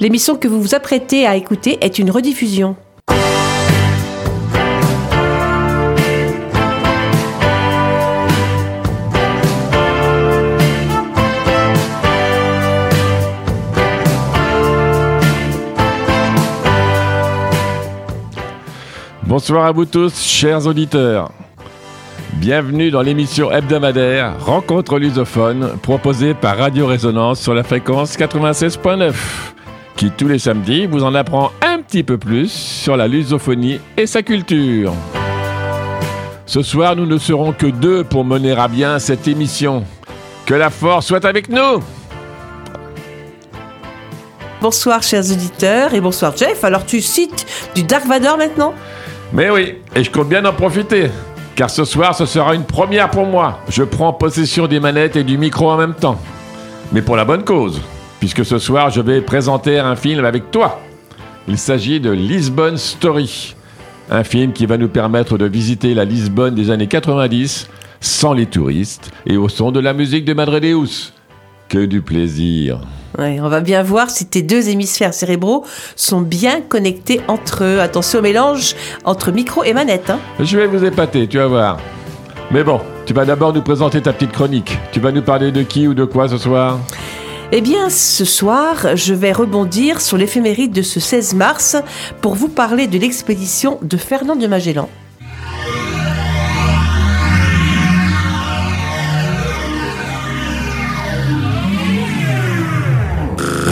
L'émission que vous vous apprêtez à écouter est une rediffusion. Bonsoir à vous tous, chers auditeurs. Bienvenue dans l'émission hebdomadaire Rencontre lusophone proposée par Radio Résonance sur la fréquence 96.9 qui tous les samedis vous en apprend un petit peu plus sur la lusophonie et sa culture. Ce soir, nous ne serons que deux pour mener à bien cette émission. Que la force soit avec nous Bonsoir chers auditeurs et bonsoir Jeff. Alors tu cites du Dark Vador maintenant? Mais oui, et je compte bien en profiter. Car ce soir, ce sera une première pour moi. Je prends possession des manettes et du micro en même temps. Mais pour la bonne cause, puisque ce soir, je vais présenter un film avec toi. Il s'agit de Lisbonne Story. Un film qui va nous permettre de visiter la Lisbonne des années 90 sans les touristes et au son de la musique de Madre Deus. Que du plaisir. Ouais, on va bien voir si tes deux hémisphères cérébraux sont bien connectés entre eux. Attention au mélange entre micro et manette. Hein. Je vais vous épater, tu vas voir. Mais bon, tu vas d'abord nous présenter ta petite chronique. Tu vas nous parler de qui ou de quoi ce soir? Eh bien, ce soir, je vais rebondir sur l'éphéméride de ce 16 mars pour vous parler de l'expédition de Fernand de Magellan.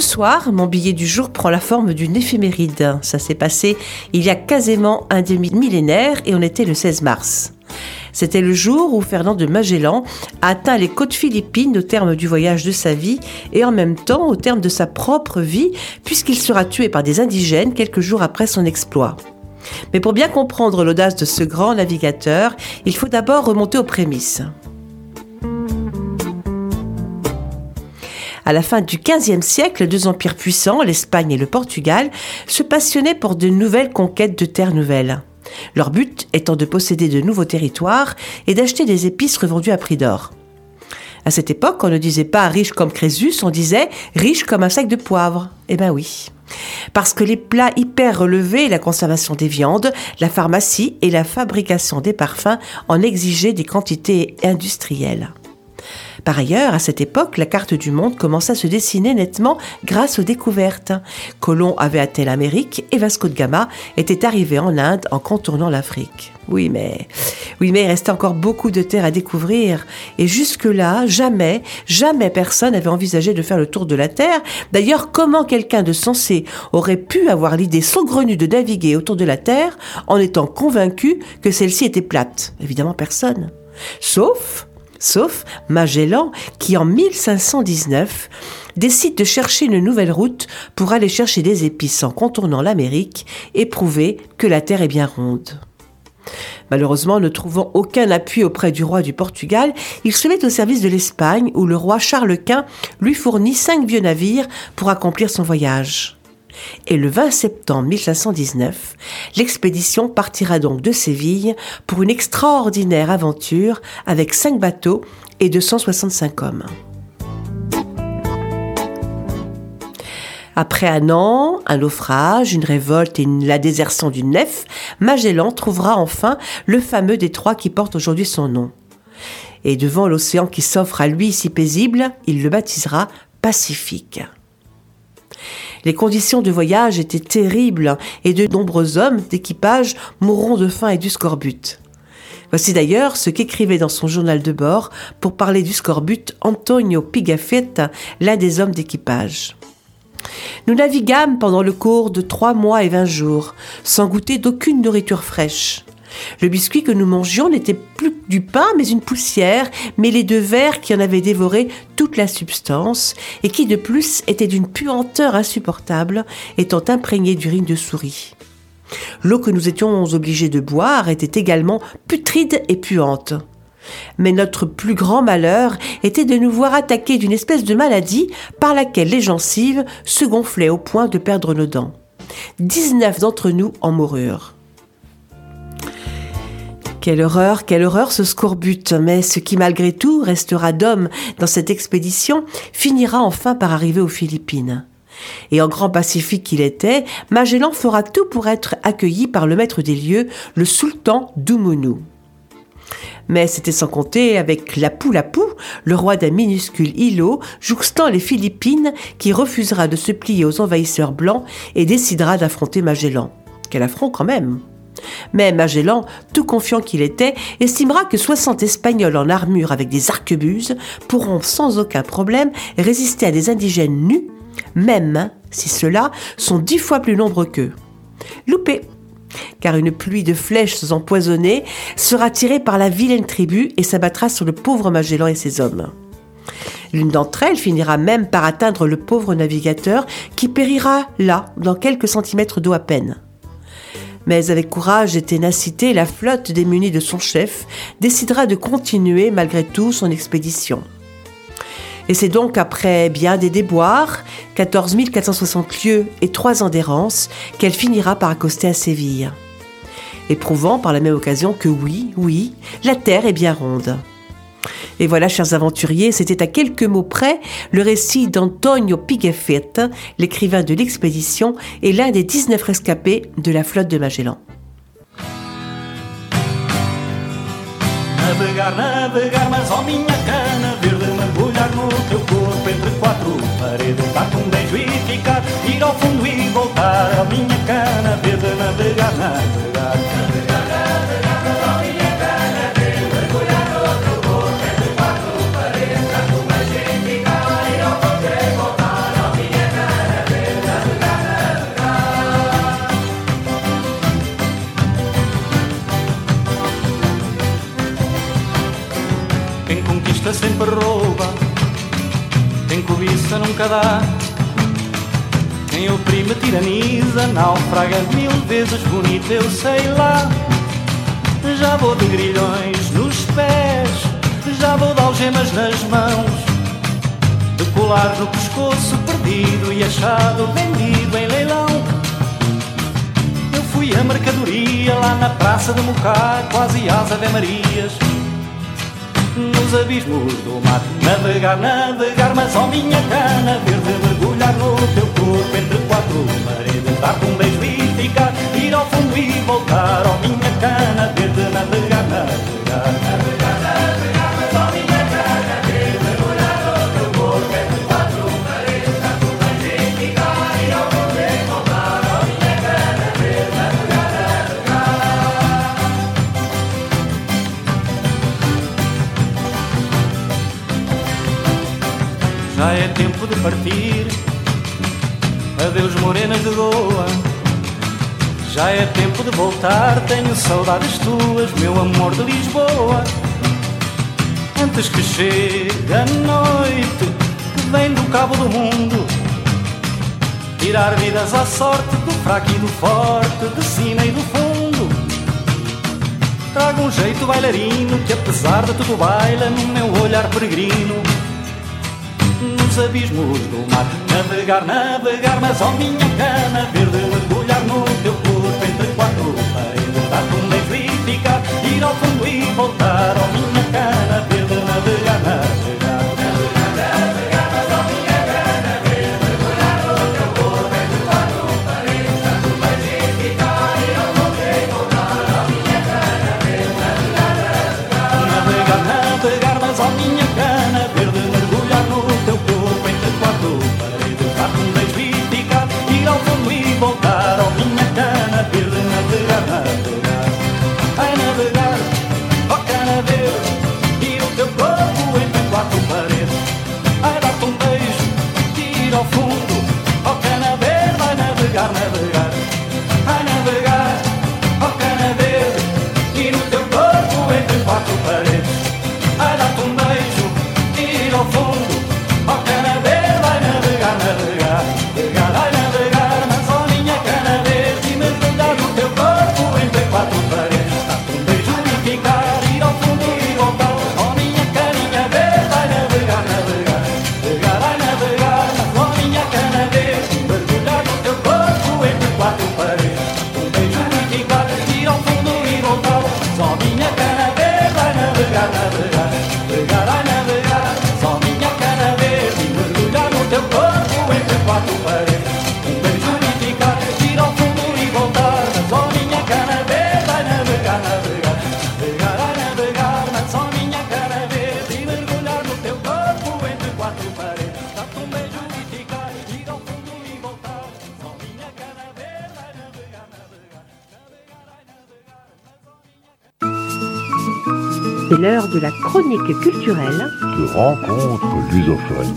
Ce soir, mon billet du jour prend la forme d'une éphéméride. Ça s'est passé il y a quasiment un demi-millénaire et on était le 16 mars. C'était le jour où Fernand de Magellan a atteint les côtes philippines au terme du voyage de sa vie et en même temps au terme de sa propre vie, puisqu'il sera tué par des indigènes quelques jours après son exploit. Mais pour bien comprendre l'audace de ce grand navigateur, il faut d'abord remonter aux prémices. À la fin du XVe siècle, deux empires puissants, l'Espagne et le Portugal, se passionnaient pour de nouvelles conquêtes de terres nouvelles. Leur but étant de posséder de nouveaux territoires et d'acheter des épices revendues à prix d'or. À cette époque, on ne disait pas riche comme Crésus, on disait riche comme un sac de poivre. Eh ben oui. Parce que les plats hyper relevés, la conservation des viandes, la pharmacie et la fabrication des parfums en exigeaient des quantités industrielles. Par ailleurs, à cette époque, la carte du monde commença à se dessiner nettement grâce aux découvertes. Colomb avait atteint l'Amérique et Vasco de Gama était arrivé en Inde en contournant l'Afrique. Oui, mais oui, mais il restait encore beaucoup de terres à découvrir. Et jusque-là, jamais, jamais personne n'avait envisagé de faire le tour de la Terre. D'ailleurs, comment quelqu'un de sensé aurait pu avoir l'idée saugrenue de naviguer autour de la Terre en étant convaincu que celle-ci était plate? Évidemment, personne. Sauf sauf Magellan qui en 1519 décide de chercher une nouvelle route pour aller chercher des épices en contournant l'Amérique et prouver que la Terre est bien ronde. Malheureusement, ne trouvant aucun appui auprès du roi du Portugal, il se met au service de l'Espagne où le roi Charles Quint lui fournit cinq vieux navires pour accomplir son voyage. Et le 20 septembre 1519, l'expédition partira donc de Séville pour une extraordinaire aventure avec cinq bateaux et 265 hommes. Après un an, un naufrage, une révolte et la désertion d'une nef, Magellan trouvera enfin le fameux détroit qui porte aujourd'hui son nom. Et devant l'océan qui s'offre à lui si paisible, il le baptisera Pacifique. Les conditions de voyage étaient terribles et de nombreux hommes d'équipage mourront de faim et du scorbut. Voici d'ailleurs ce qu'écrivait dans son journal de bord pour parler du scorbut Antonio Pigafetta, l'un des hommes d'équipage. Nous naviguâmes pendant le cours de trois mois et vingt jours, sans goûter d'aucune nourriture fraîche. Le biscuit que nous mangions n'était plus du pain, mais une poussière mêlée de verre qui en avait dévoré toute la substance, et qui de plus était d'une puanteur insupportable, étant imprégné d'urine de souris. L'eau que nous étions obligés de boire était également putride et puante. Mais notre plus grand malheur était de nous voir attaquer d'une espèce de maladie par laquelle les gencives se gonflaient au point de perdre nos dents. 19 d'entre nous en moururent. Quelle horreur, quelle horreur ce scorbut, mais ce qui malgré tout restera d'homme dans cette expédition finira enfin par arriver aux Philippines. Et en grand pacifique qu'il était, Magellan fera tout pour être accueilli par le maître des lieux, le sultan d'Umunu. Mais c'était sans compter avec la la Pou, le roi d'un minuscule îlot jouxtant les Philippines qui refusera de se plier aux envahisseurs blancs et décidera d'affronter Magellan. Quel affront quand même mais Magellan, tout confiant qu'il était, estimera que 60 Espagnols en armure avec des arquebuses pourront sans aucun problème résister à des indigènes nus, même si ceux-là sont dix fois plus nombreux qu'eux. Loupé car une pluie de flèches empoisonnées sera tirée par la vilaine tribu et s'abattra sur le pauvre Magellan et ses hommes. L'une d'entre elles finira même par atteindre le pauvre navigateur qui périra là, dans quelques centimètres d'eau à peine. Mais avec courage et ténacité, la flotte démunie de son chef décidera de continuer malgré tout son expédition. Et c'est donc après bien des déboires, 14 460 lieues et trois ans d'errance, qu'elle finira par accoster à Séville. Éprouvant par la même occasion que oui, oui, la Terre est bien ronde. Et voilà, chers aventuriers, c'était à quelques mots près le récit d'Antonio Pigafetta, l'écrivain de l'expédition et l'un des 19 rescapés de la flotte de Magellan. Cobiça nunca dá. Quem oprime tiraniza, naufraga mil vezes bonito, eu sei lá. Já vou de grilhões nos pés, já vou de algemas nas mãos. De colar no pescoço perdido e achado vendido em leilão. Eu fui a mercadoria lá na praça de Mocá, quase às Ave Marias nos abismos do mar. Navegar, navegar, mas ó minha cana verde, mergulhar no teu corpo entre quatro paredes, dar-te um beijo e ficar, ir ao fundo e voltar, ó minha cana verde, navegar, navegar, navegar, partir. Adeus, morenas de Goa. Já é tempo de voltar. Tenho saudades tuas, meu amor de Lisboa. Antes que chegue a noite que vem do cabo do mundo. Tirar vidas à sorte do fraco e do forte, de cima e do fundo. Trago um jeito bailarino que apesar de tudo baila no meu olhar peregrino abismos do mar. Navegar, navegar, mas ó minha cana verde, mergulhar no teu corpo entre quatro paredes, dar-te um e ficar, ir ao fundo e voltar, ó minha cana chronique culturelle de rencontres lusophones.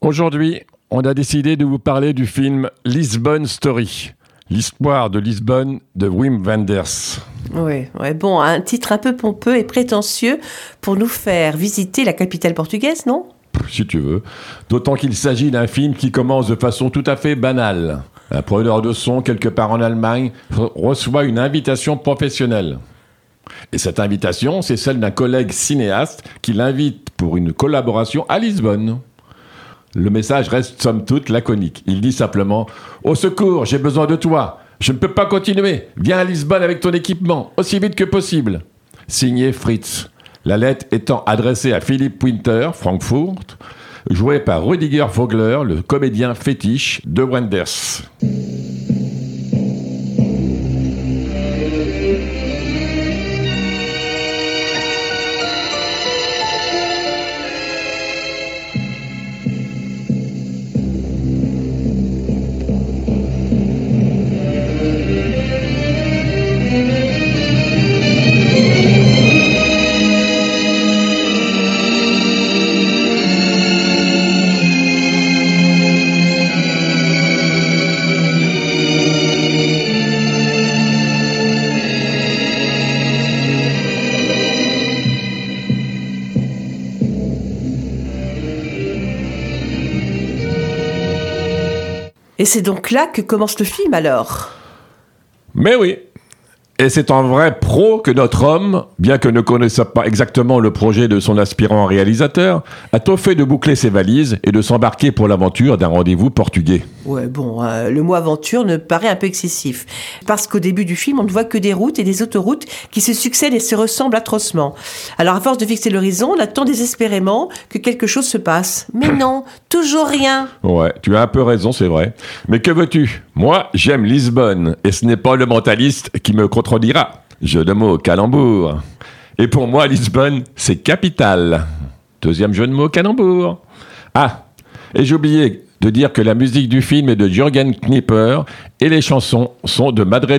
Aujourd'hui, on a décidé de vous parler du film Lisbonne Story, l'histoire de Lisbonne de Wim Wenders. Oui, ouais, bon, un titre un peu pompeux et prétentieux pour nous faire visiter la capitale portugaise, non? Si tu veux. D'autant qu'il s'agit d'un film qui commence de façon tout à fait banale. Un preneur de son, quelque part en Allemagne, reçoit une invitation professionnelle. Et cette invitation, c'est celle d'un collègue cinéaste qui l'invite pour une collaboration à Lisbonne. Le message reste somme toute laconique. Il dit simplement Au secours, j'ai besoin de toi. Je ne peux pas continuer. Viens à Lisbonne avec ton équipement, aussi vite que possible. Signé Fritz. La lettre étant adressée à Philippe Winter, Frankfurt, joué par Rudiger Vogler, le comédien fétiche de Wenders. Et c'est donc là que commence le film alors? Mais oui, et c'est en vrai pro que notre homme, bien que ne connaissant pas exactement le projet de son aspirant réalisateur, a tout fait de boucler ses valises et de s'embarquer pour l'aventure d'un rendez-vous portugais. Ouais, bon, euh, le mot aventure ne paraît un peu excessif. Parce qu'au début du film, on ne voit que des routes et des autoroutes qui se succèdent et se ressemblent atrocement. Alors, à force de fixer l'horizon, on attend désespérément que quelque chose se passe. Mais non, toujours rien. Ouais, tu as un peu raison, c'est vrai. Mais que veux-tu? Moi, j'aime Lisbonne, et ce n'est pas le mentaliste qui me contredira. Jeu de mots, calembour. Et pour moi, Lisbonne, c'est capitale. Deuxième jeu de mots, calembour. Ah, et j'ai oublié de dire que la musique du film est de Jürgen Knipper et les chansons sont de Madre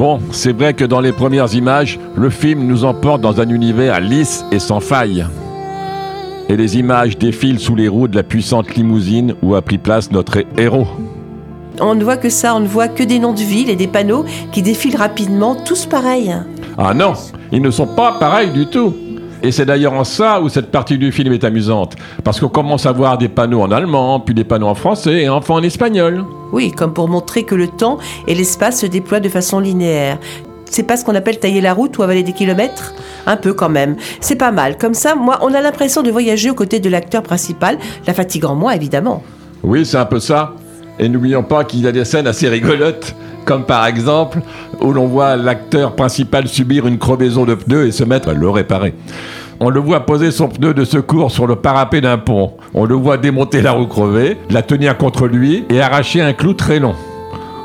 Bon, c'est vrai que dans les premières images, le film nous emporte dans un univers lisse et sans faille. Et les images défilent sous les roues de la puissante limousine où a pris place notre héros. On ne voit que ça, on ne voit que des noms de villes et des panneaux qui défilent rapidement, tous pareils. Ah non, ils ne sont pas pareils du tout. Et c'est d'ailleurs en ça où cette partie du film est amusante. Parce qu'on commence à voir des panneaux en allemand, puis des panneaux en français et enfin en espagnol. Oui, comme pour montrer que le temps et l'espace se déploient de façon linéaire. C'est pas ce qu'on appelle tailler la route ou avaler des kilomètres? Un peu quand même. C'est pas mal. Comme ça, moi, on a l'impression de voyager aux côtés de l'acteur principal, la fatigant moi, évidemment. Oui, c'est un peu ça. Et n'oublions pas qu'il y a des scènes assez rigolotes, comme par exemple où l'on voit l'acteur principal subir une crevaison de pneu et se mettre à le réparer. On le voit poser son pneu de secours sur le parapet d'un pont. On le voit démonter la roue crevée, la tenir contre lui et arracher un clou très long.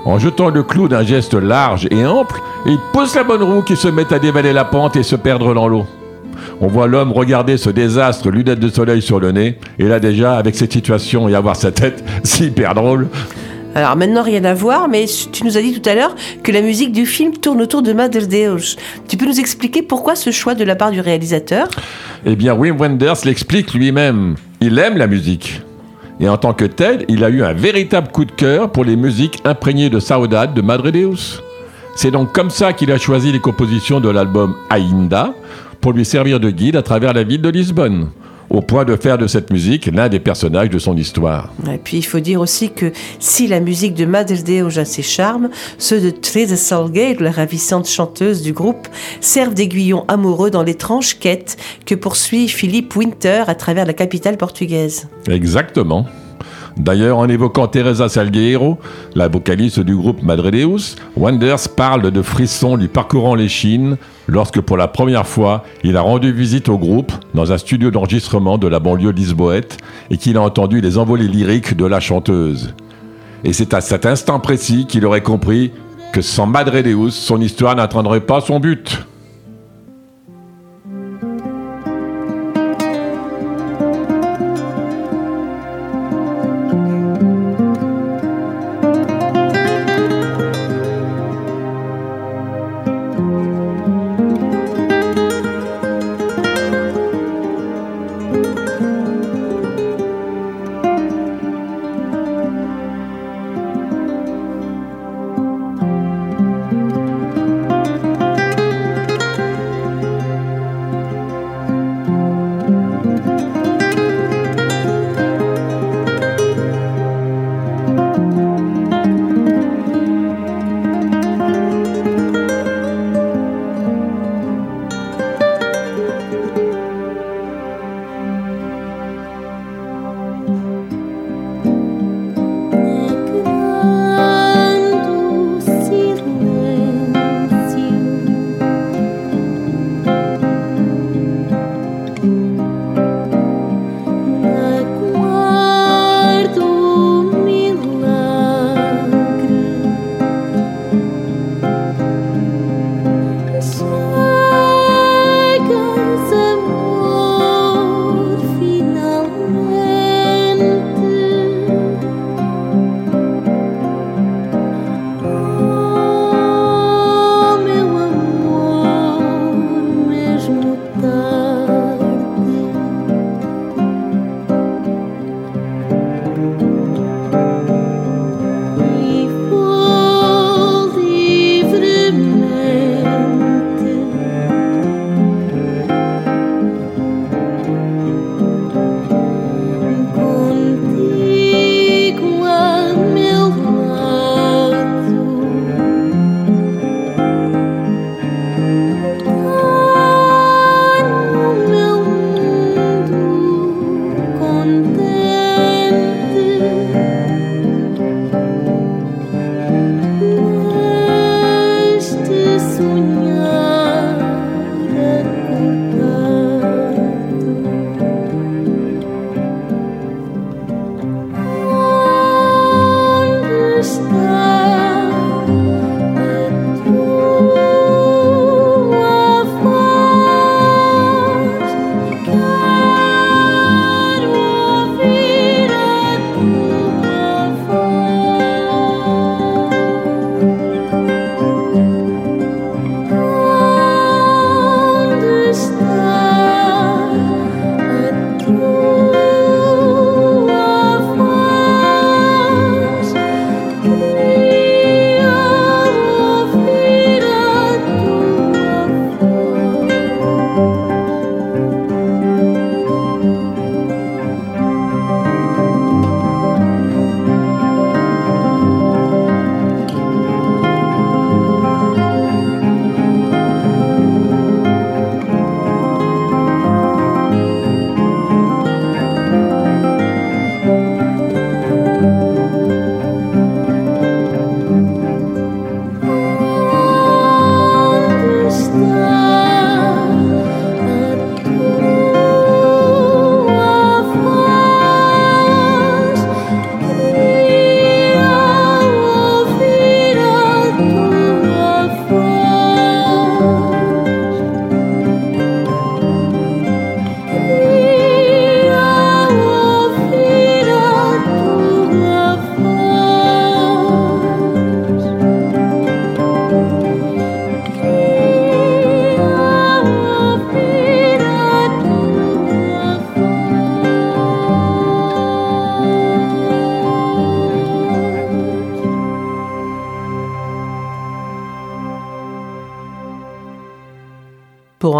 En jetant le clou d'un geste large et ample, il pousse la bonne roue qui se met à dévaler la pente et se perdre dans l'eau. On voit l'homme regarder ce désastre, lunettes de soleil sur le nez, et là déjà, avec cette situation et avoir sa tête, c'est hyper drôle. Alors maintenant, rien à voir, mais tu nous as dit tout à l'heure que la musique du film tourne autour de Mother Deus. Tu peux nous expliquer pourquoi ce choix de la part du réalisateur? Eh bien, Wim Wenders l'explique lui-même. Il aime la musique. Et en tant que tel, il a eu un véritable coup de cœur pour les musiques imprégnées de saudade de Madre Deus. C'est donc comme ça qu'il a choisi les compositions de l'album Ainda pour lui servir de guide à travers la ville de Lisbonne, au point de faire de cette musique l'un des personnages de son histoire. Et puis il faut dire aussi que si la musique de Madre Deus a ses charmes, ceux de Teresa Salgueiro, la ravissante chanteuse du groupe, servent d'aiguillon amoureux dans l'étrange quête que poursuit Philippe Winter à travers la capitale portugaise. Exactement. D'ailleurs, en évoquant Teresa Salgueiro, la vocaliste du groupe Madre Deus, Wenders parle de frissons lui parcourant les chines lorsque pour la première fois, il a rendu visite au groupe dans un studio d'enregistrement de la banlieue lisboète et qu'il a entendu les envolées lyriques de la chanteuse. Et c'est à cet instant précis qu'il aurait compris que sans Madre Deus, son histoire n'atteindrait pas son but.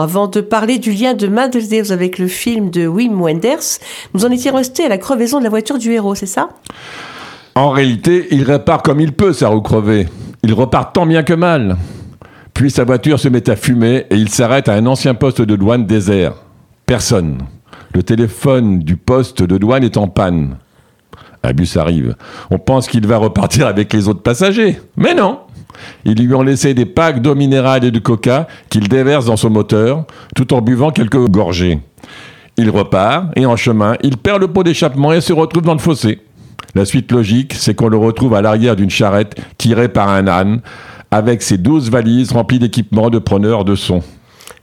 Avant de parler du lien de Madeleine avec le film de Wim Wenders, nous en étions restés à la crevaison de la voiture du héros, c'est ça? En réalité, il répare comme il peut sa roue crevée. Il repart tant bien que mal. Puis sa voiture se met à fumer et il s'arrête à un ancien poste de douane désert. Personne. Le téléphone du poste de douane est en panne. Un bus arrive. On pense qu'il va repartir avec les autres passagers. Mais non Ils lui ont laissé des packs d'eau minérale et de coca qu'il déverse dans son moteur, tout en buvant quelques gorgées. Il repart, et en chemin, il perd le pot d'échappement et se retrouve dans le fossé. La suite logique, c'est qu'on le retrouve à l'arrière d'une charrette tirée par un âne, avec ses douze valises remplies d'équipements de preneurs de son.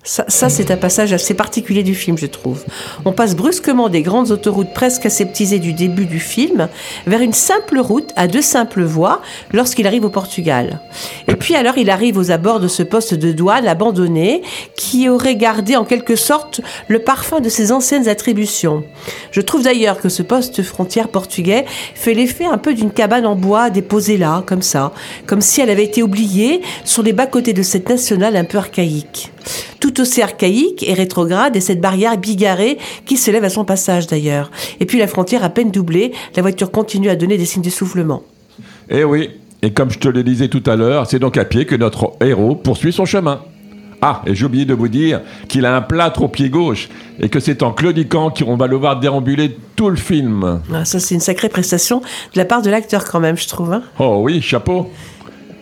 Ça, ça, c'est un passage assez particulier du film, je trouve. On passe brusquement des grandes autoroutes presque aseptisées du début du film vers une simple route à deux simples voies lorsqu'il arrive au Portugal. Et puis alors, il arrive aux abords de ce poste de douane abandonné qui aurait gardé en quelque sorte le parfum de ses anciennes attributions. Je trouve d'ailleurs que ce poste frontière portugais fait l'effet un peu d'une cabane en bois déposée là, comme ça, comme si elle avait été oubliée sur les bas-côtés de cette nationale un peu archaïque aussi archaïque et rétrograde est cette barrière bigarrée qui se lève à son passage d'ailleurs. Et puis la frontière à peine doublée, la voiture continue à donner des signes d'essoufflement. Eh oui, et comme je te le disais tout à l'heure, c'est donc à pied que notre héros poursuit son chemin. Ah, et j'ai oublié de vous dire qu'il a un plâtre au pied gauche et que c'est en claudiquant qu'on va le voir déambuler tout le film. Ah, ça, c'est une sacrée prestation de la part de l'acteur quand même, je trouve. hein. Oh oui, chapeau.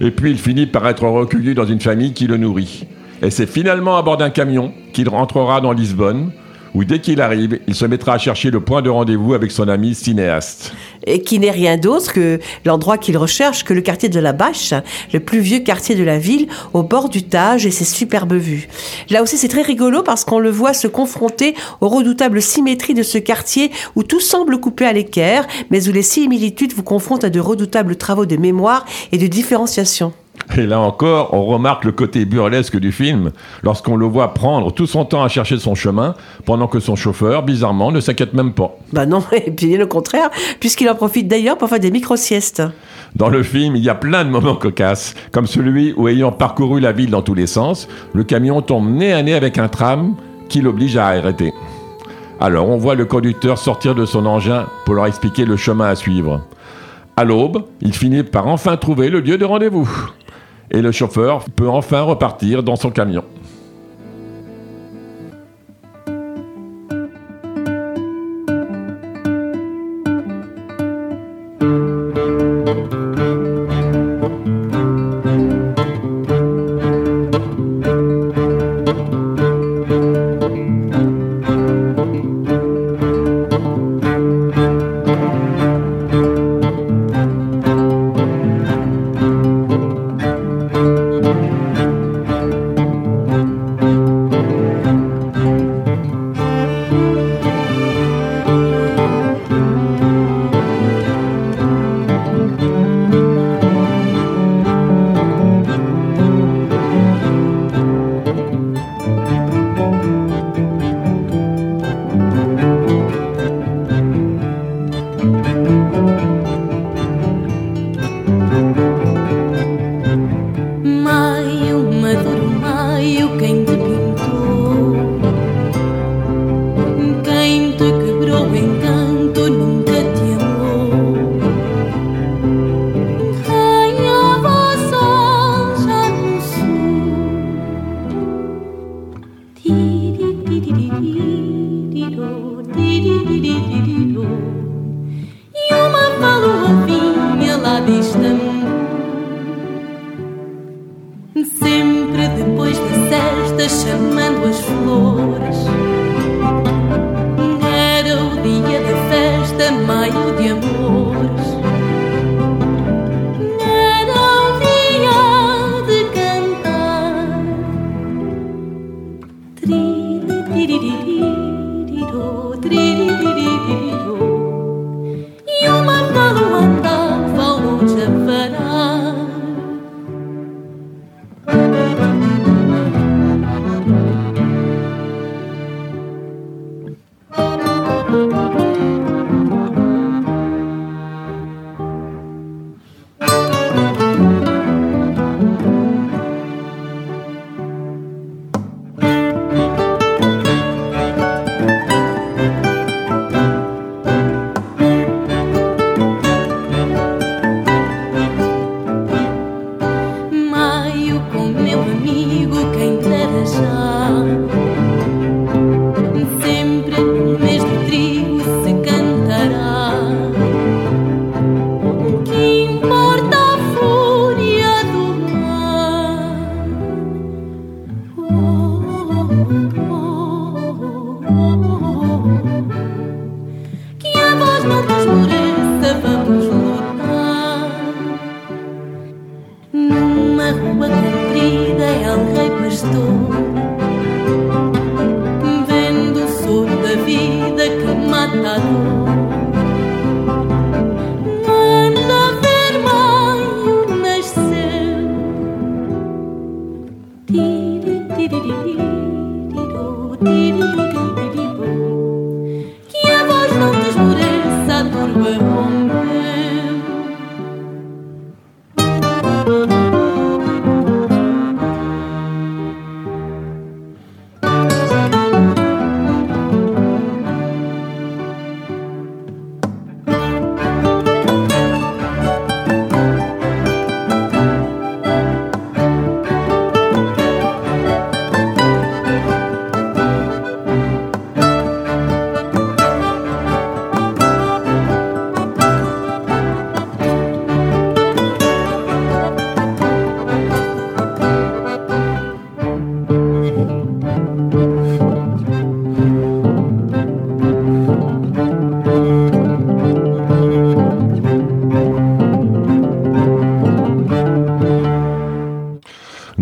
Et puis il finit par être recueilli dans une famille qui le nourrit. Et c'est finalement à bord d'un camion qu'il rentrera dans Lisbonne, où dès qu'il arrive, il se mettra à chercher le point de rendez-vous avec son ami cinéaste. et qui n'est rien d'autre que l'endroit qu'il recherche, que le quartier de la Bâche, le plus vieux quartier de la ville, au bord du Tage et ses superbes vues. Là aussi, c'est très rigolo parce qu'on le voit se confronter aux redoutables symétries de ce quartier où tout semble coupé à l'équerre, mais où les similitudes vous confrontent à de redoutables travaux de mémoire et de différenciation. Et là encore, on remarque le côté burlesque du film lorsqu'on le voit prendre tout son temps à chercher son chemin, pendant que son chauffeur, bizarrement, ne s'inquiète même pas. Bah non, et puis bien au contraire, puisqu'il en profite d'ailleurs pour faire des micro-siestes. Dans le film, il y a plein de moments cocasses, comme celui où, ayant parcouru la ville dans tous les sens, le camion tombe nez à nez avec un tram qui l'oblige à arrêter. Alors on voit le conducteur sortir de son engin pour leur expliquer le chemin à suivre. À l'aube, il finit par enfin trouver le lieu de rendez-vous. Et le chauffeur peut enfin repartir dans son camion.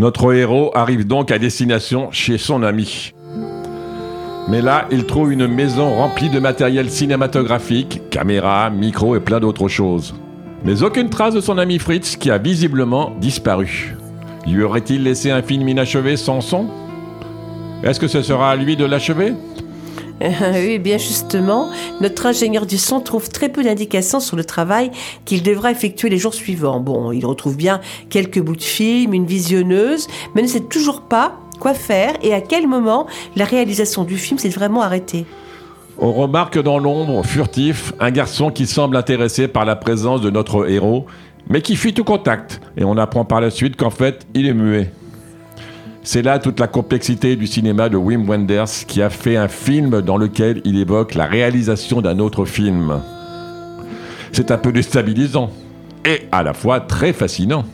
Notre héros arrive donc à destination chez son ami. Mais là, il trouve une maison remplie de matériel cinématographique, caméras, micros et plein d'autres choses. Mais aucune trace de son ami Fritz qui a visiblement disparu. Lui aurait-il laissé un film inachevé sans son? Est-ce que ce sera à lui de l'achever? oui, bien justement, notre ingénieur du son trouve très peu d'indications sur le travail qu'il devra effectuer les jours suivants. Bon, il retrouve bien quelques bouts de film, une visionneuse, mais ne sait toujours pas quoi faire et à quel moment la réalisation du film s'est vraiment arrêtée. On remarque dans l'ombre, furtif, un garçon qui semble intéressé par la présence de notre héros, mais qui fuit tout contact, et on apprend par la suite qu'en fait, il est muet. C'est là toute la complexité du cinéma de Wim Wenders qui a fait un film dans lequel il évoque la réalisation d'un autre film. C'est un peu déstabilisant et à la fois très fascinant.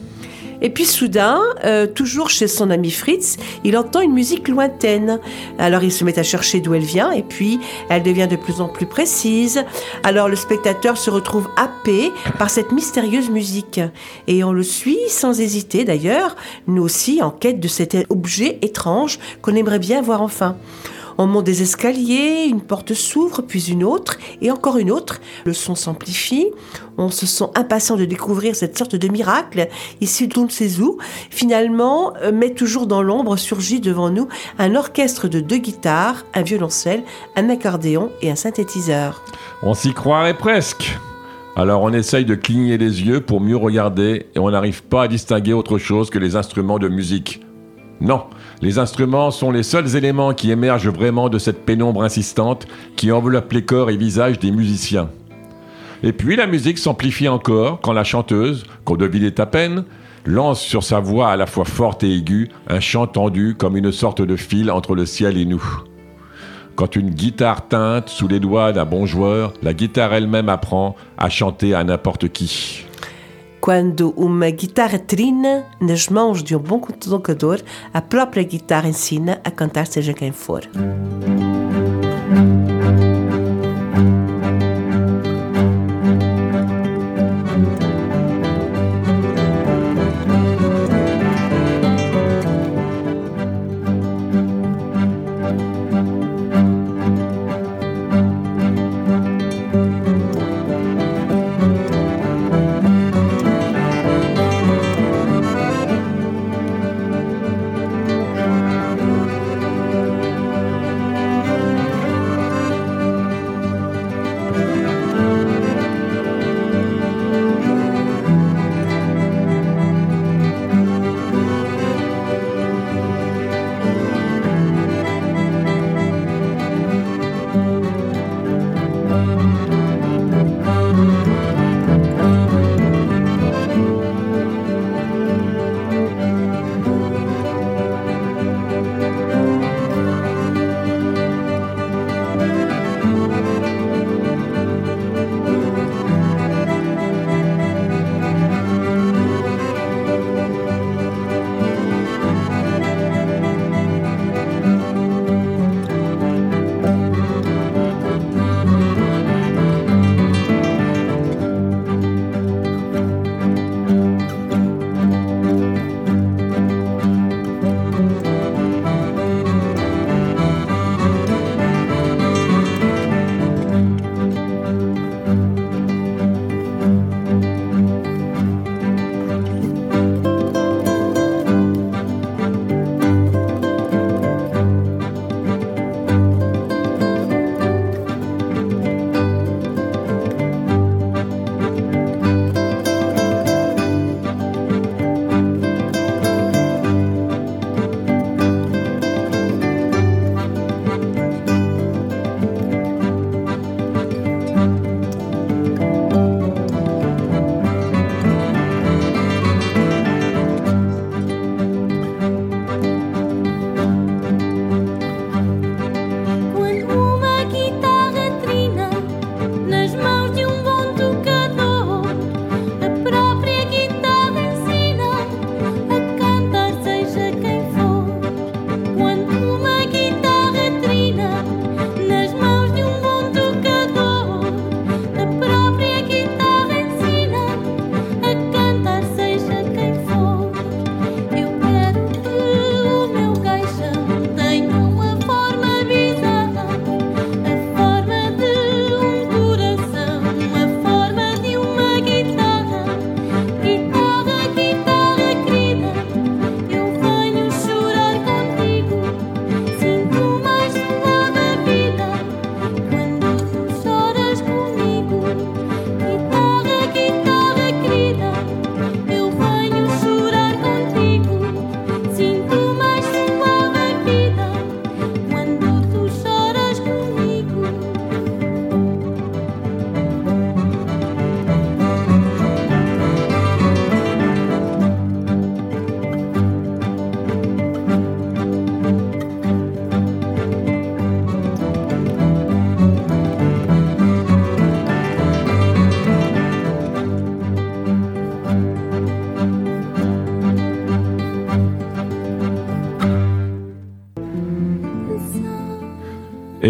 Et puis soudain, euh, toujours chez son ami Fritz, il entend une musique lointaine. Alors il se met à chercher d'où elle vient et puis elle devient de plus en plus précise. Alors le spectateur se retrouve happé par cette mystérieuse musique. Et on le suit sans hésiter d'ailleurs, nous aussi en quête de cet objet étrange qu'on aimerait bien voir enfin. On monte des escaliers, une porte s'ouvre, puis une autre, et encore une autre. Le son s'amplifie. On se sent impatient de découvrir cette sorte de miracle issu de où. Finalement, euh, mais toujours dans l'ombre, surgit devant nous un orchestre de deux guitares, un violoncelle, un accordéon et un synthétiseur. On s'y croirait presque. Alors on essaye de cligner les yeux pour mieux regarder et on n'arrive pas à distinguer autre chose que les instruments de musique. Non, les instruments sont les seuls éléments qui émergent vraiment de cette pénombre insistante qui enveloppe les corps et visages des musiciens. Et puis la musique s'amplifie encore quand la chanteuse, qu'on devinait à peine, lance sur sa voix à la fois forte et aiguë un chant tendu comme une sorte de fil entre le ciel et nous. Quand une guitare teinte sous les doigts d'un bon joueur, la guitare elle-même apprend à chanter à n'importe qui. Quando uma guitarra trina nas mãos de um bom tocador, a própria guitarra ensina a cantar seja quem for.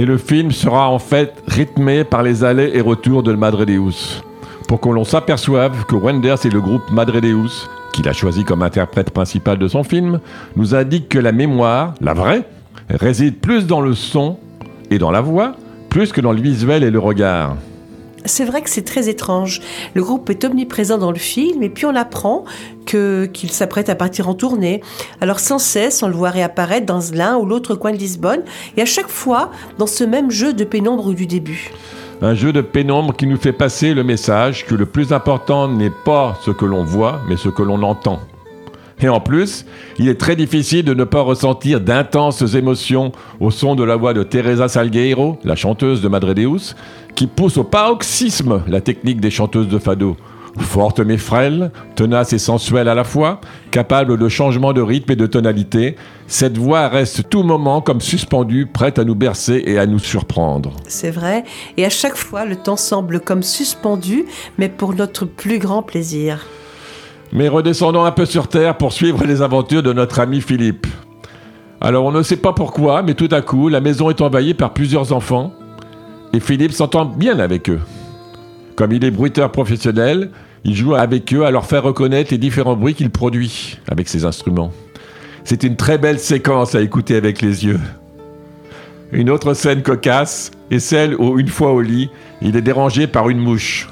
Et le film sera en fait rythmé par les allées et retours de Madre Deus. Pour que l'on s'aperçoive que Wenders et le groupe Madre Deus, qu'il a choisi comme interprète principal de son film, nous indique que la mémoire, la vraie, réside plus dans le son et dans la voix, plus que dans le visuel et le regard. C'est vrai que c'est très étrange. Le groupe est omniprésent dans le film et puis on apprend qu'il s'apprête à partir en tournée. Alors sans cesse, on le voit réapparaître dans l'un ou l'autre coin de Lisbonne et à chaque fois dans ce même jeu de pénombre du début. Un jeu de pénombre qui nous fait passer le message que le plus important n'est pas ce que l'on voit, mais ce que l'on entend. Et en plus, il est très difficile de ne pas ressentir d'intenses émotions au son de la voix de Teresa Salgueiro, la chanteuse de Madre Deus, qui pousse au paroxysme la technique des chanteuses de fado. Forte mais frêle, tenace et sensuelle à la fois, capable de changement de rythme et de tonalité, cette voix reste tout moment comme suspendue, prête à nous bercer et à nous surprendre. C'est vrai. Et à chaque fois, le temps semble comme suspendu, mais pour notre plus grand plaisir. Mais redescendons un peu sur Terre pour suivre les aventures de notre ami Philippe. Alors on ne sait pas pourquoi, mais tout à coup, la maison est envahie par plusieurs enfants, et Philippe s'entend bien avec eux. Comme il est bruiteur professionnel, il joue avec eux à leur faire reconnaître les différents bruits qu'il produit avec ses instruments. C'est une très belle séquence à écouter avec les yeux. Une autre scène cocasse est celle où, une fois au lit, il est dérangé par une mouche.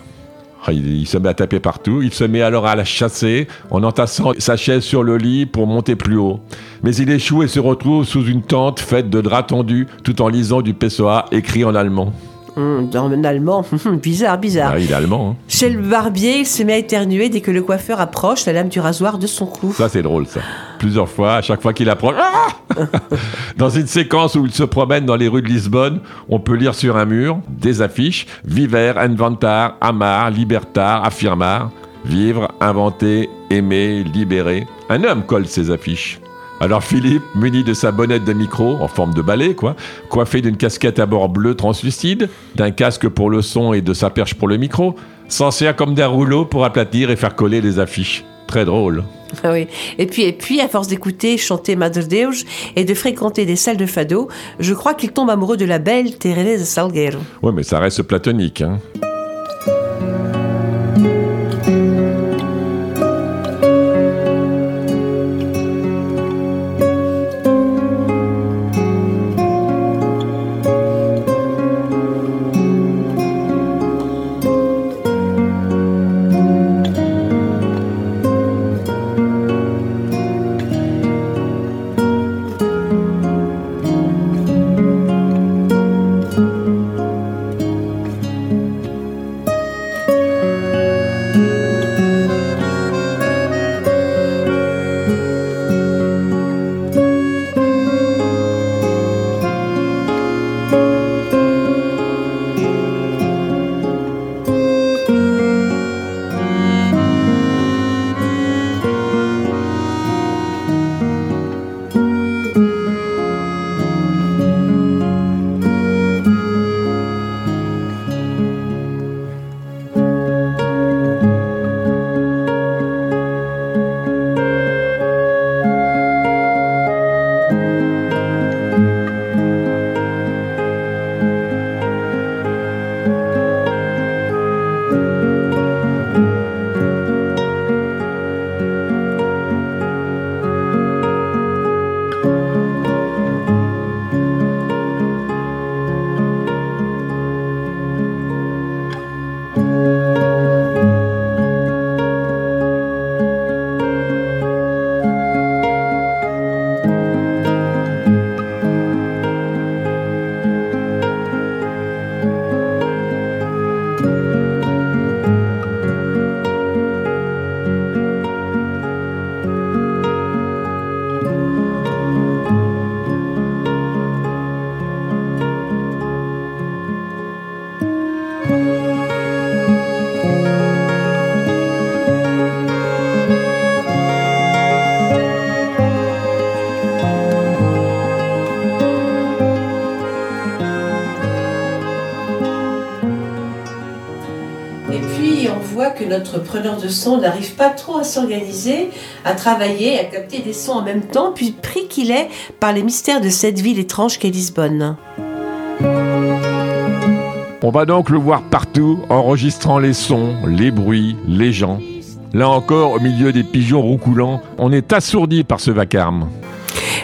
Ah, Il, il se met à taper partout, il se met alors à la chasser en entassant sa chaise sur le lit pour monter plus haut. Mais il échoue et se retrouve sous une tente faite de draps tendus tout en lisant du PSOA écrit en allemand. Hum, dans un allemand, bizarre, bizarre. Ah, il est allemand, hein. Chez le barbier, il se met à éternuer dès que le coiffeur approche la lame du rasoir de son cou. Ça, c'est drôle, ça. Plusieurs fois, à chaque fois qu'il approche. Ah dans une séquence où il se promène dans les rues de Lisbonne, on peut lire sur un mur des affiches Viver, inventar, amar, libertar, affirmar. Vivre, inventer, aimer, libérer. Un homme colle ces affiches. Alors Philippe, muni de sa bonnette de micro, en forme de balai, quoi, coiffé d'une casquette à bord bleu translucide, d'un casque pour le son et de sa perche pour le micro, s'en sert comme d'un rouleau pour aplatir et faire coller les affiches. Très drôle. Ah oui. Et puis, et puis, à force d'écouter chanter Madre Deus et de fréquenter des salles de fado, je crois qu'il tombe amoureux de la belle Teresa Salgueiro. Ouais, mais ça reste platonique, hein. Que notre preneur de son n'arrive pas trop à s'organiser, à travailler, à capter des sons en même temps, puis pris qu'il est par les mystères de cette ville étrange qu'est Lisbonne. On va donc le voir partout, enregistrant les sons, les bruits, les gens. Là encore, au milieu des pigeons roucoulants, on est assourdi par ce vacarme.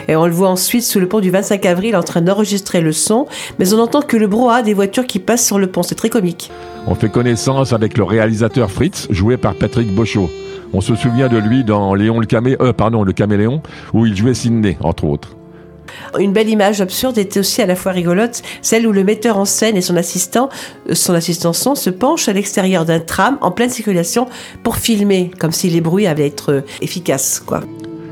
Et on le voit ensuite sous le pont du 25 avril en train d'enregistrer le son, mais on n'entend que le brouhaha des voitures qui passent sur le pont. C'est très comique. On fait connaissance avec le réalisateur Fritz, joué par Patrick Bochot. On se souvient de lui dans Léon le, camé euh, pardon, le caméléon, où il jouait Sidney, entre autres. Une belle image absurde était aussi à la fois rigolote, celle où le metteur en scène et son assistant, euh, son se penchent à l'extérieur d'un tram en pleine circulation pour filmer, comme si les bruits allaient être euh, efficaces, quoi.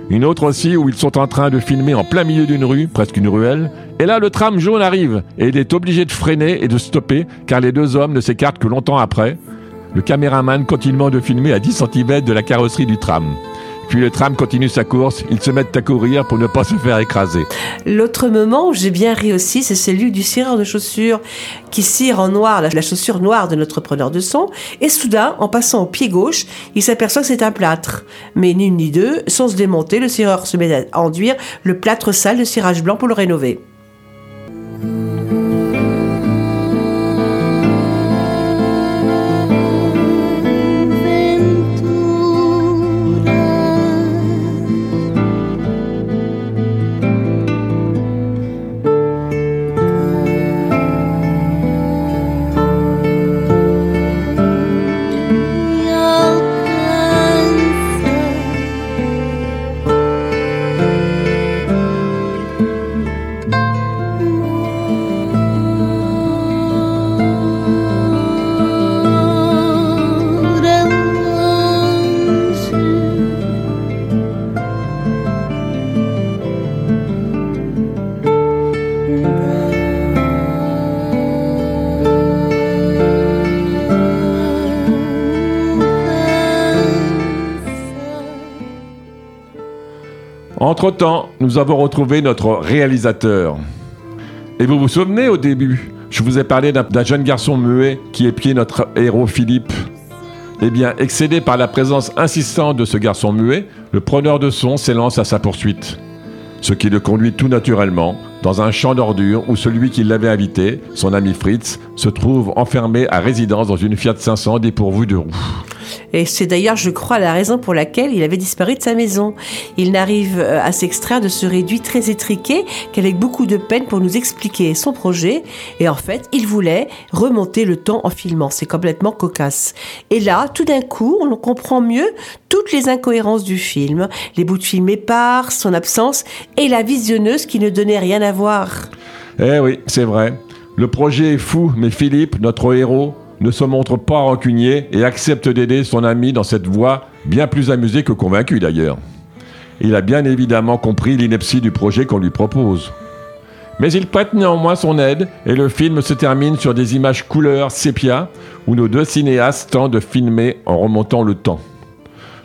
Une autre aussi où ils sont en train de filmer en plein milieu d'une rue, presque une ruelle. Et là, le tram jaune arrive et il est obligé de freiner et de stopper car les deux hommes ne s'écartent que longtemps après. Le caméraman continuant de filmer à 10 cm de la carrosserie du tram. Puis le tram continue sa course, ils se mettent à courir pour ne pas se faire écraser. L'autre moment où j'ai bien ri aussi, c'est celui du cireur de chaussures qui cire en noir la, chaussure noire de notre preneur de son. Et soudain, en passant au pied gauche, il s'aperçoit que c'est un plâtre. Mais ni une ni deux, sans se démonter, le cireur se met à enduire le plâtre sale de cirage blanc pour le rénover. Entre-temps, nous avons retrouvé notre réalisateur. Et vous vous souvenez au début, je vous ai parlé d'un jeune garçon muet qui épiait notre héros Philippe. Eh bien, excédé par la présence insistante de ce garçon muet, le preneur de son s'élance à sa poursuite. Ce qui le conduit tout naturellement dans un champ d'ordures où celui qui l'avait invité, son ami Fritz, se trouve enfermé à résidence dans une Fiat 500 dépourvue de roues. Et c'est d'ailleurs, je crois, la raison pour laquelle il avait disparu de sa maison. Il n'arrive euh, à s'extraire de ce réduit très étriqué qu'avec beaucoup de peine pour nous expliquer son projet. Et en fait, il voulait remonter le temps en filmant. C'est complètement cocasse. Et là, tout d'un coup, on comprend mieux toutes les incohérences du film, les bouts de film épars, son absence et la visionneuse qui ne donnait rien à voir. Eh oui, c'est vrai. Le projet est fou, mais Philippe, notre héros, ne se montre pas rancunier et accepte d'aider son ami dans cette voie, bien plus amusée que convaincu d'ailleurs. Il a bien évidemment compris l'ineptie du projet qu'on lui propose. Mais il prête néanmoins son aide et le film se termine sur des images couleur sépia où nos deux cinéastes tentent de filmer en remontant le temps.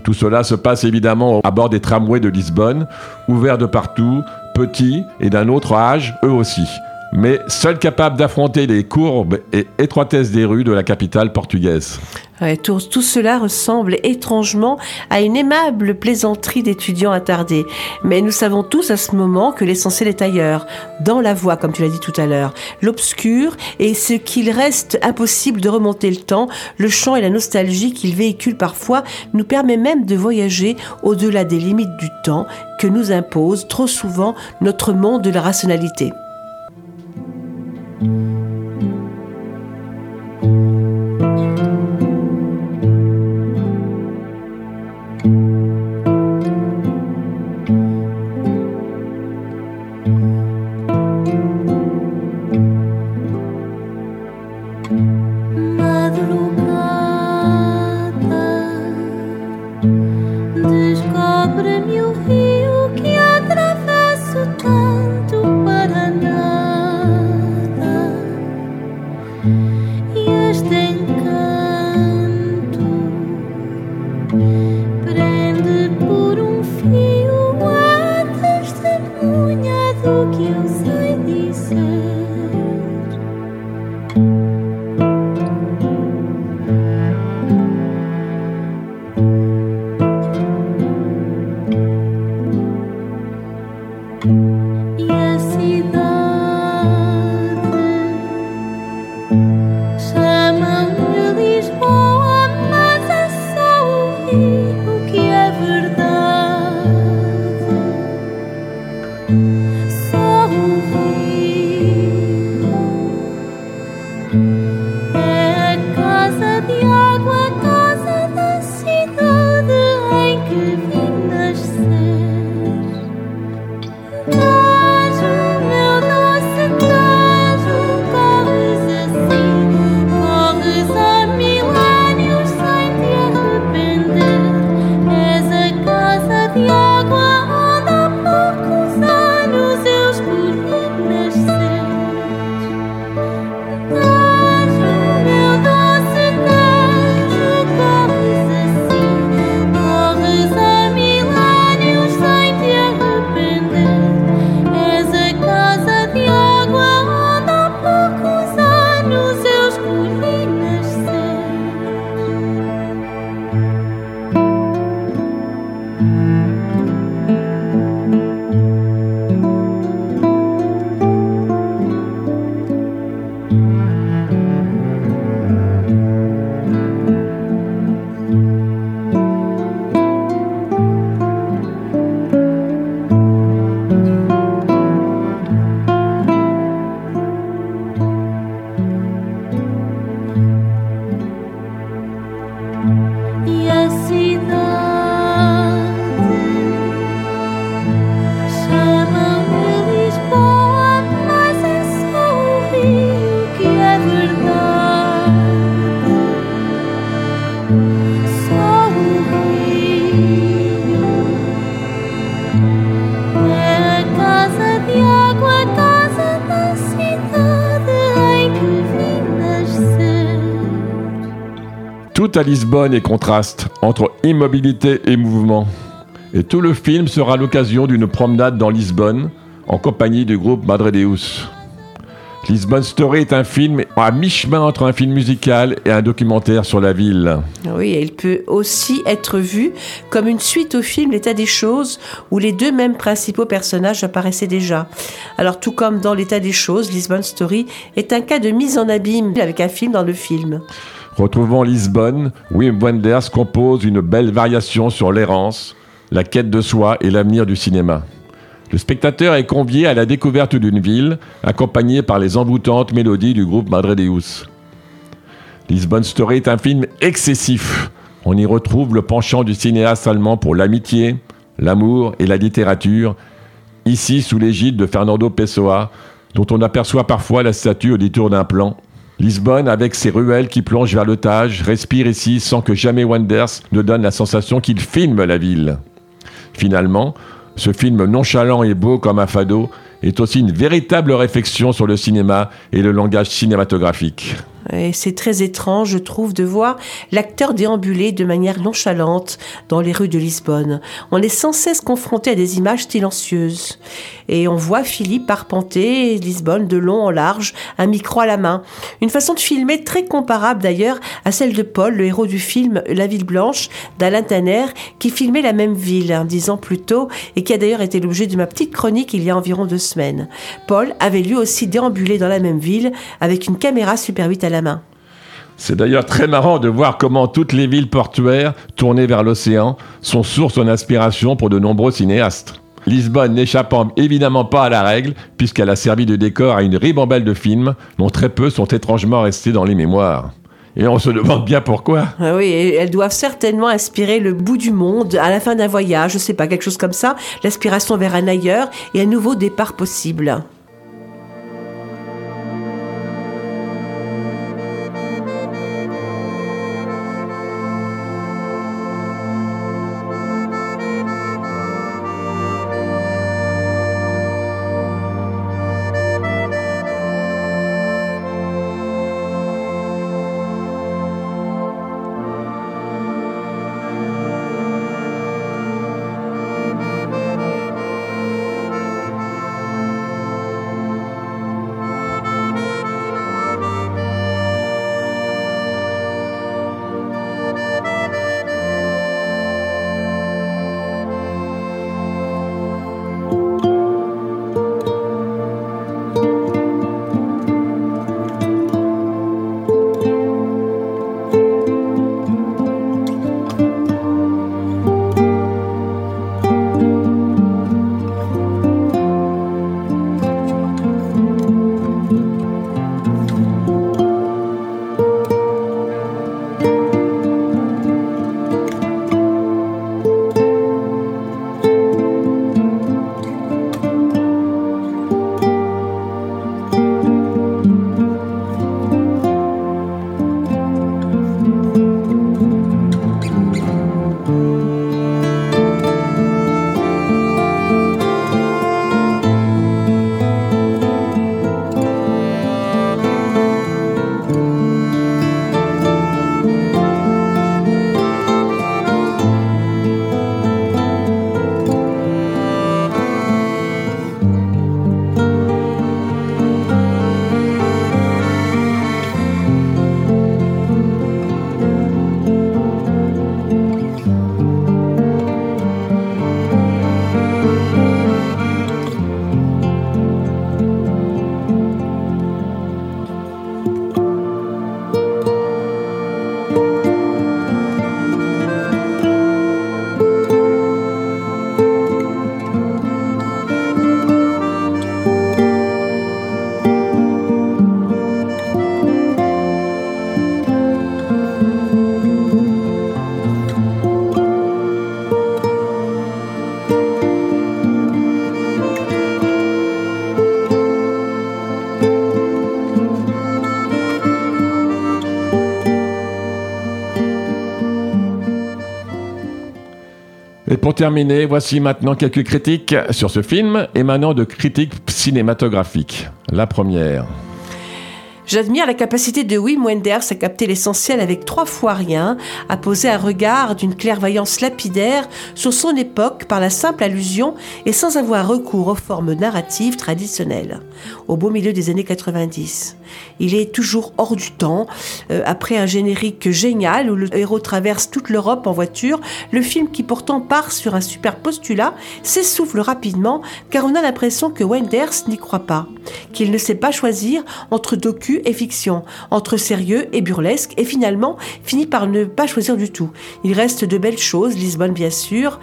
Tout cela se passe évidemment à bord des tramways de Lisbonne, ouverts de partout, petits et d'un autre âge, eux aussi, mais seuls capables d'affronter les courbes et étroitesses des rues de la capitale portugaise. Tout cela ressemble étrangement à une aimable plaisanterie d'étudiants attardés. Mais nous savons tous à ce moment que l'essentiel est ailleurs, dans la voie, comme tu l'as dit tout à l'heure, l'obscur et ce qu'il reste impossible de remonter le temps, le chant et la nostalgie qu'il véhicule parfois nous permet même de voyager au-delà des limites du temps que nous impose trop souvent notre monde de la rationalité. thank you Lisbonne est contraste entre immobilité et mouvement. Et tout le film sera l'occasion d'une promenade dans Lisbonne en compagnie du groupe Madredeus. Lisbonne Story est un film à mi-chemin entre un film musical et un documentaire sur la ville. Oui, et il peut aussi être vu comme une suite au film L'état des choses, où les deux mêmes principaux personnages apparaissaient déjà. Alors tout comme dans L'état des choses, Lisbonne Story est un cas de mise en abîme avec un film dans le film. Retrouvant Lisbonne, Wim Wenders compose une belle variation sur l'errance, la quête de soi et l'avenir du cinéma. Le spectateur est convié à la découverte d'une ville, accompagné par les envoûtantes mélodies du groupe Madredeus. Lisbonne Story est un film excessif. On y retrouve le penchant du cinéaste allemand pour l'amitié, l'amour et la littérature, ici sous l'égide de Fernando Pessoa, dont on aperçoit parfois la statue au détour d'un plan. Lisbonne, avec ses ruelles qui plongent vers l'otage, respire ici sans que jamais Wenders ne donne la sensation qu'il filme la ville. Finalement, ce film nonchalant et beau comme un fado est aussi une véritable réflexion sur le cinéma et le langage cinématographique. Et c'est très étrange, je trouve, de voir l'acteur déambuler de manière nonchalante dans les rues de Lisbonne. On est sans cesse confronté à des images silencieuses. Et on voit Philippe arpenter Lisbonne de long en large, un micro à la main. Une façon de filmer très comparable d'ailleurs à celle de Paul, le héros du film La Ville Blanche d'Alain Tanner, qui filmait la même ville un dix ans plus tôt et qui a d'ailleurs été l'objet de ma petite chronique il y a environ deux semaines. Paul avait lui aussi déambulé dans la même ville avec une caméra Super 8 à la main. C'est d'ailleurs très marrant de voir comment toutes les villes portuaires tournées vers l'océan sont source d'inspiration pour de nombreux cinéastes. Lisbonne n'échappant évidemment pas à la règle, puisqu'elle a servi de décor à une ribambelle de films dont très peu sont étrangement restés dans les mémoires. Et on se demande bien pourquoi. Ah oui, elles doivent certainement inspirer le bout du monde à la fin d'un voyage, je sais pas, quelque chose comme ça, l'aspiration vers un ailleurs et un nouveau départ possible. Terminer, voici maintenant quelques critiques sur ce film émanant de critiques cinématographiques. La première. J'admire la capacité de Wim Wenders à capter l'essentiel avec trois fois rien, à poser un regard d'une clairvoyance lapidaire sur son époque par la simple allusion et sans avoir recours aux formes narratives traditionnelles, au beau milieu des années 90. Il est toujours hors du temps. Euh, après un générique génial où le héros traverse toute l'Europe en voiture, le film qui pourtant part sur un super postulat s'essouffle rapidement car on a l'impression que Wenders n'y croit pas, qu'il ne sait pas choisir entre docu et fiction, entre sérieux et burlesque et finalement finit par ne pas choisir du tout. Il reste de belles choses, Lisbonne bien sûr,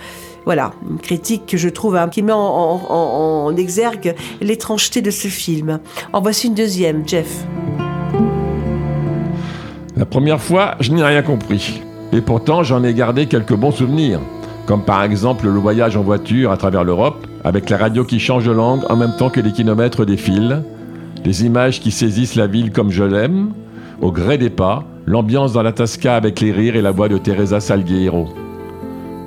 voilà, une critique que je trouve hein, qui met en, en- en exergue l'étrangeté de ce film. En voici une deuxième, Jeff. La première fois, je n'ai rien compris. Et pourtant, j'en ai gardé quelques bons souvenirs. Comme par exemple le voyage en voiture à travers l'Europe, avec la radio qui change de langue en même temps que les kilomètres défilent, les images qui saisissent la ville comme je l'aime, au gré des pas, l'ambiance dans la Tasca avec les rires et la voix de Teresa Salgueiro.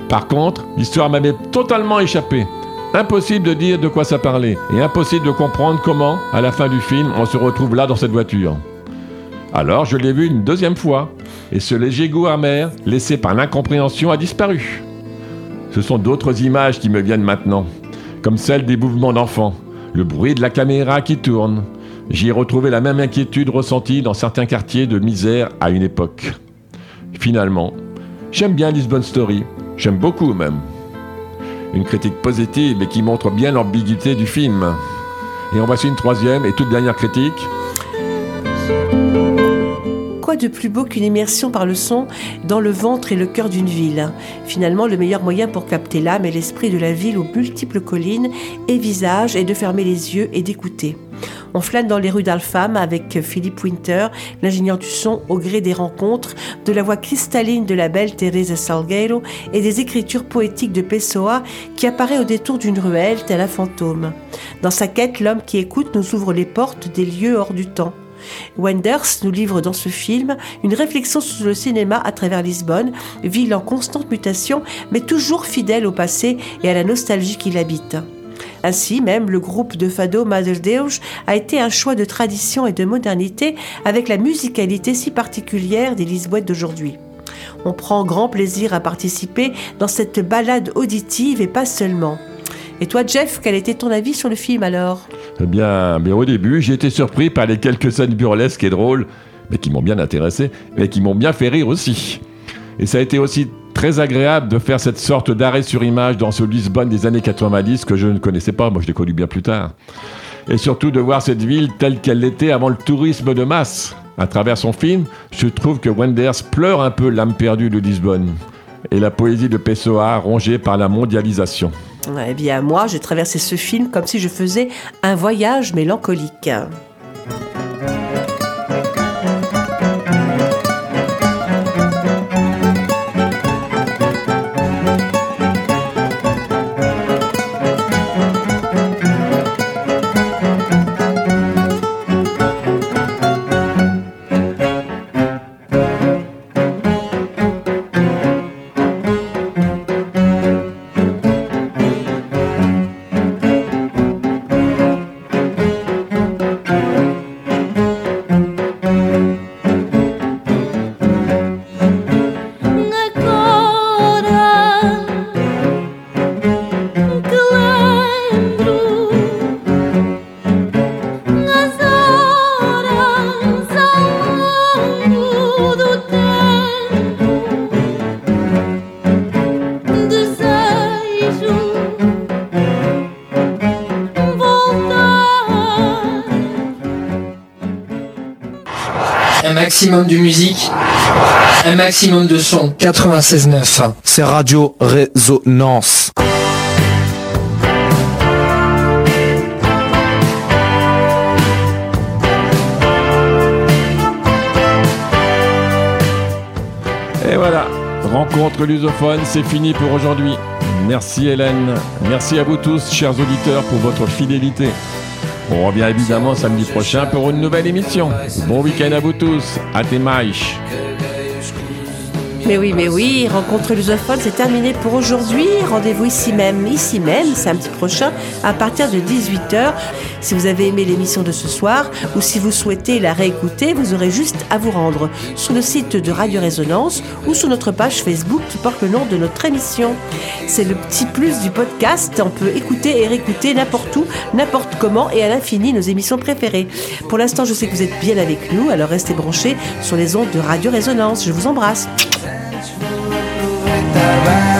Par contre, l'histoire m'avait totalement échappé. Impossible de dire de quoi ça parlait, et impossible de comprendre comment, à la fin du film, on se retrouve là dans cette voiture. Alors je l'ai vu une deuxième fois, et ce léger goût amer, laissé par l'incompréhension, a disparu. Ce sont d'autres images qui me viennent maintenant, comme celle des mouvements d'enfants, le bruit de la caméra qui tourne. J'y ai retrouvé la même inquiétude ressentie dans certains quartiers de misère à une époque. Finalement, j'aime bien Lisbon Story, j'aime beaucoup même. Une critique positive et qui montre bien l'ambiguïté du film. Et en voici une troisième et toute dernière critique. Quoi de plus beau qu'une immersion par le son dans le ventre et le cœur d'une ville? Finalement, le meilleur moyen pour capter l'âme et l'esprit de la ville aux multiples collines et visages est de fermer les yeux et d'écouter. On flâne dans les rues d'Alfam avec Philippe Winter, l'ingénieur du son, au gré des rencontres, de la voix cristalline de la belle Teresa Salgueiro et des écritures poétiques de Pessoa qui apparaît au détour d'une ruelle tel un fantôme. Dans sa quête, l'homme qui écoute nous ouvre les portes des lieux hors du temps. Wenders nous livre dans ce film une réflexion sur le cinéma à travers Lisbonne, ville en constante mutation, mais toujours fidèle au passé et à la nostalgie qui l'habite. Ainsi même, le groupe de fado Mother Deus a été un choix de tradition et de modernité avec la musicalité si particulière des Lisboètes d'aujourd'hui. On prend grand plaisir à participer dans cette balade auditive et pas seulement. Et toi, Jeff, quel était ton avis sur le film alors? Eh bien, au début, j'ai été surpris par les quelques scènes burlesques et drôles, mais qui m'ont bien intéressé, mais qui m'ont bien fait rire aussi. Et ça a été aussi très agréable de faire cette sorte d'arrêt sur image dans ce Lisbonne des années 90 que je ne connaissais pas, moi je l'ai connu bien plus tard. Et surtout de voir cette ville telle qu'elle l'était avant le tourisme de masse. À travers son film, je trouve que Wenders pleure un peu l'âme perdue de Lisbonne et la poésie de Pessoa rongée par la mondialisation. Eh bien, moi, j'ai traversé ce film comme si je faisais un voyage mélancolique. Maximum de musique, un maximum de son. 96.9, c'est Radio Résonance. Et voilà, rencontre lusophone, c'est fini pour aujourd'hui. Merci Hélène, merci à vous tous, chers auditeurs, pour votre fidélité. On revient évidemment samedi prochain pour une nouvelle émission. Bon week-end à vous tous, à tes. Mais oui, mais oui, rencontre lusophone, c'est terminé pour aujourd'hui. Rendez-vous ici même, ici même, samedi prochain, à partir de 18h. Si vous avez aimé l'émission de ce soir, ou si vous souhaitez la réécouter, vous aurez juste à vous rendre sur le site de Radio Résonance ou sur notre page Facebook qui porte le nom de notre émission. C'est le petit plus du podcast. On peut écouter et réécouter n'importe où, n'importe comment et à l'infini nos émissions préférées. Pour l'instant, je sais que vous êtes bien avec nous, alors restez branchés sur les ondes de Radio Résonance. Je vous embrasse. Se